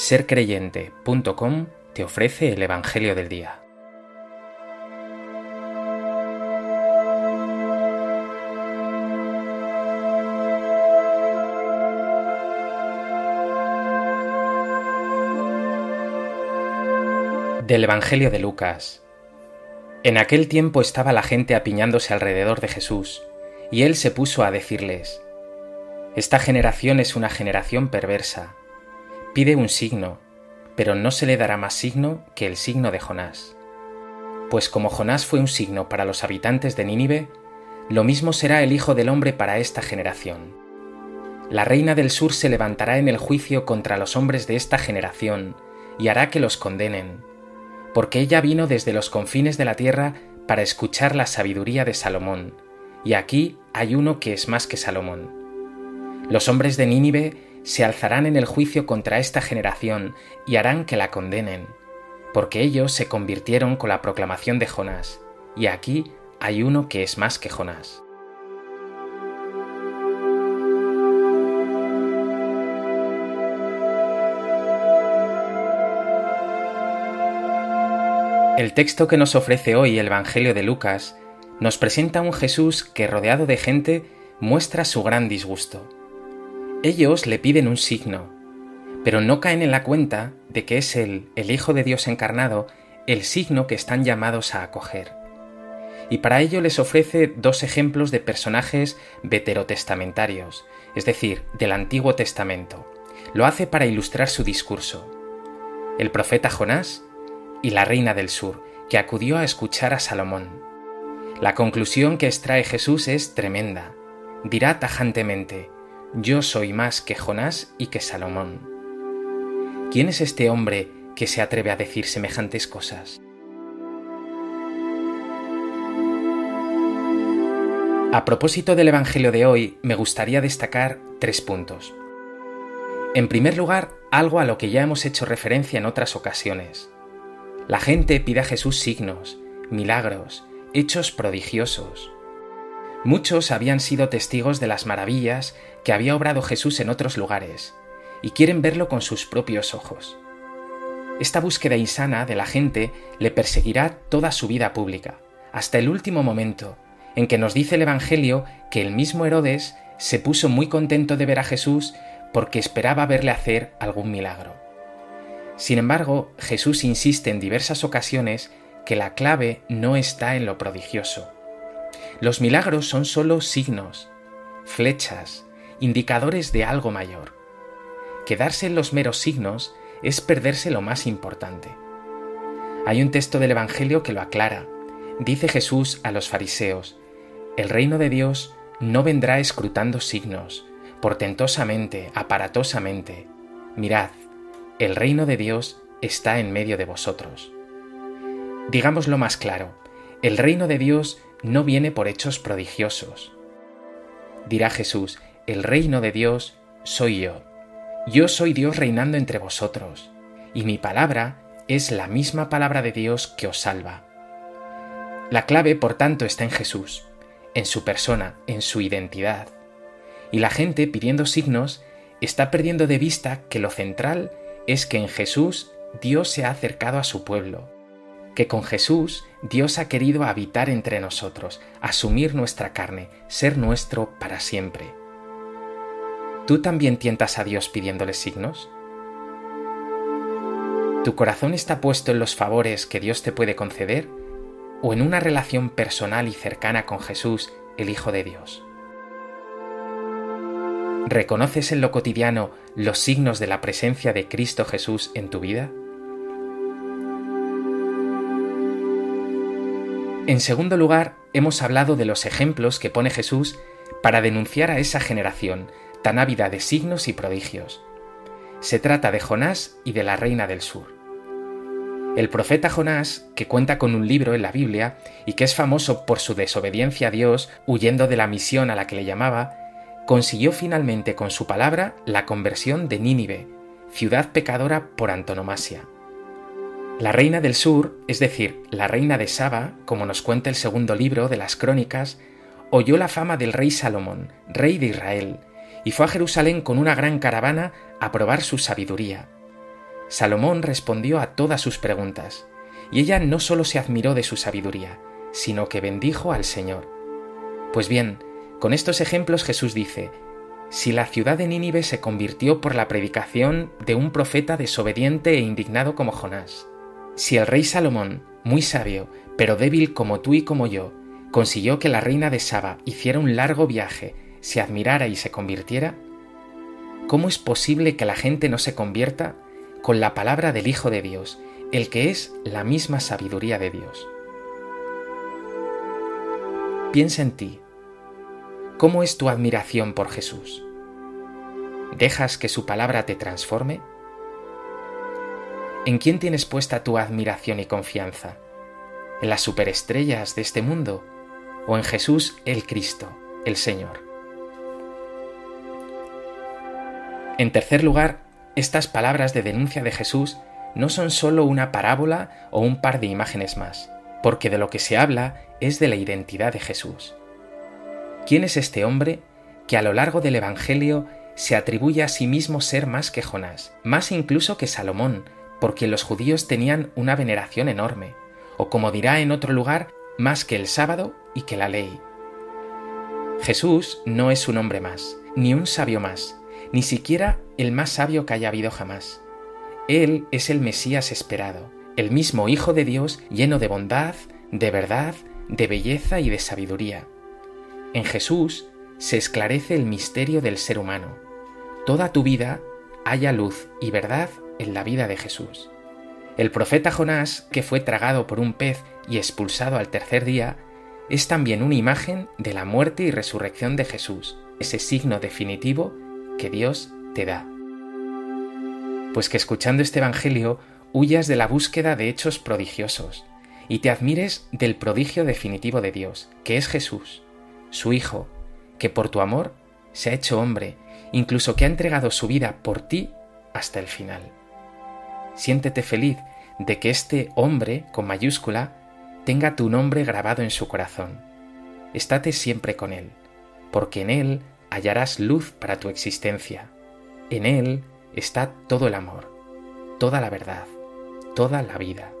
sercreyente.com te ofrece el Evangelio del Día. Del Evangelio de Lucas. En aquel tiempo estaba la gente apiñándose alrededor de Jesús, y él se puso a decirles, Esta generación es una generación perversa Pide un signo, pero no se le dará más signo que el signo de Jonás. Pues como Jonás fue un signo para los habitantes de Nínive, lo mismo será el Hijo del Hombre para esta generación. La reina del sur se levantará en el juicio contra los hombres de esta generación y hará que los condenen, porque ella vino desde los confines de la tierra para escuchar la sabiduría de Salomón, y aquí hay uno que es más que Salomón. Los hombres de Nínive se alzarán en el juicio contra esta generación y harán que la condenen, porque ellos se convirtieron con la proclamación de Jonás, y aquí hay uno que es más que Jonás. El texto que nos ofrece hoy el Evangelio de Lucas nos presenta un Jesús que rodeado de gente muestra su gran disgusto ellos le piden un signo, pero no caen en la cuenta de que es Él, el Hijo de Dios encarnado, el signo que están llamados a acoger. Y para ello les ofrece dos ejemplos de personajes veterotestamentarios, es decir, del Antiguo Testamento. Lo hace para ilustrar su discurso. El profeta Jonás y la reina del sur, que acudió a escuchar a Salomón. La conclusión que extrae Jesús es tremenda. Dirá tajantemente, yo soy más que Jonás y que Salomón. ¿Quién es este hombre que se atreve a decir semejantes cosas? A propósito del Evangelio de hoy, me gustaría destacar tres puntos. En primer lugar, algo a lo que ya hemos hecho referencia en otras ocasiones. La gente pide a Jesús signos, milagros, hechos prodigiosos. Muchos habían sido testigos de las maravillas que había obrado Jesús en otros lugares, y quieren verlo con sus propios ojos. Esta búsqueda insana de la gente le perseguirá toda su vida pública, hasta el último momento, en que nos dice el Evangelio que el mismo Herodes se puso muy contento de ver a Jesús porque esperaba verle hacer algún milagro. Sin embargo, Jesús insiste en diversas ocasiones que la clave no está en lo prodigioso, los milagros son solo signos, flechas, indicadores de algo mayor. Quedarse en los meros signos es perderse lo más importante. Hay un texto del Evangelio que lo aclara. Dice Jesús a los fariseos, el reino de Dios no vendrá escrutando signos, portentosamente, aparatosamente. Mirad, el reino de Dios está en medio de vosotros. Digámoslo más claro, el reino de Dios no viene por hechos prodigiosos. Dirá Jesús, el reino de Dios soy yo. Yo soy Dios reinando entre vosotros, y mi palabra es la misma palabra de Dios que os salva. La clave, por tanto, está en Jesús, en su persona, en su identidad. Y la gente, pidiendo signos, está perdiendo de vista que lo central es que en Jesús Dios se ha acercado a su pueblo, que con Jesús Dios ha querido habitar entre nosotros, asumir nuestra carne, ser nuestro para siempre. ¿Tú también tientas a Dios pidiéndole signos? ¿Tu corazón está puesto en los favores que Dios te puede conceder o en una relación personal y cercana con Jesús, el Hijo de Dios? ¿Reconoces en lo cotidiano los signos de la presencia de Cristo Jesús en tu vida? En segundo lugar, hemos hablado de los ejemplos que pone Jesús para denunciar a esa generación tan ávida de signos y prodigios. Se trata de Jonás y de la reina del sur. El profeta Jonás, que cuenta con un libro en la Biblia y que es famoso por su desobediencia a Dios, huyendo de la misión a la que le llamaba, consiguió finalmente con su palabra la conversión de Nínive, ciudad pecadora por antonomasia. La reina del sur, es decir, la reina de Saba, como nos cuenta el segundo libro de las Crónicas, oyó la fama del rey Salomón, rey de Israel, y fue a Jerusalén con una gran caravana a probar su sabiduría. Salomón respondió a todas sus preguntas, y ella no solo se admiró de su sabiduría, sino que bendijo al Señor. Pues bien, con estos ejemplos Jesús dice, si la ciudad de Nínive se convirtió por la predicación de un profeta desobediente e indignado como Jonás, si el rey Salomón, muy sabio, pero débil como tú y como yo, consiguió que la reina de Saba hiciera un largo viaje, se admirara y se convirtiera, ¿cómo es posible que la gente no se convierta con la palabra del Hijo de Dios, el que es la misma sabiduría de Dios? Piensa en ti. ¿Cómo es tu admiración por Jesús? ¿Dejas que su palabra te transforme? ¿En quién tienes puesta tu admiración y confianza? ¿En las superestrellas de este mundo o en Jesús el Cristo, el Señor? En tercer lugar, estas palabras de denuncia de Jesús no son sólo una parábola o un par de imágenes más, porque de lo que se habla es de la identidad de Jesús. ¿Quién es este hombre que a lo largo del Evangelio se atribuye a sí mismo ser más que Jonás, más incluso que Salomón, porque los judíos tenían una veneración enorme, o como dirá en otro lugar, más que el sábado y que la ley. Jesús no es un hombre más, ni un sabio más, ni siquiera el más sabio que haya habido jamás. Él es el Mesías esperado, el mismo Hijo de Dios lleno de bondad, de verdad, de belleza y de sabiduría. En Jesús se esclarece el misterio del ser humano. Toda tu vida haya luz y verdad en la vida de Jesús. El profeta Jonás, que fue tragado por un pez y expulsado al tercer día, es también una imagen de la muerte y resurrección de Jesús, ese signo definitivo que Dios te da. Pues que escuchando este Evangelio huyas de la búsqueda de hechos prodigiosos y te admires del prodigio definitivo de Dios, que es Jesús, su Hijo, que por tu amor se ha hecho hombre, incluso que ha entregado su vida por ti hasta el final. Siéntete feliz de que este hombre, con mayúscula, tenga tu nombre grabado en su corazón. Estate siempre con él, porque en él hallarás luz para tu existencia. En él está todo el amor, toda la verdad, toda la vida.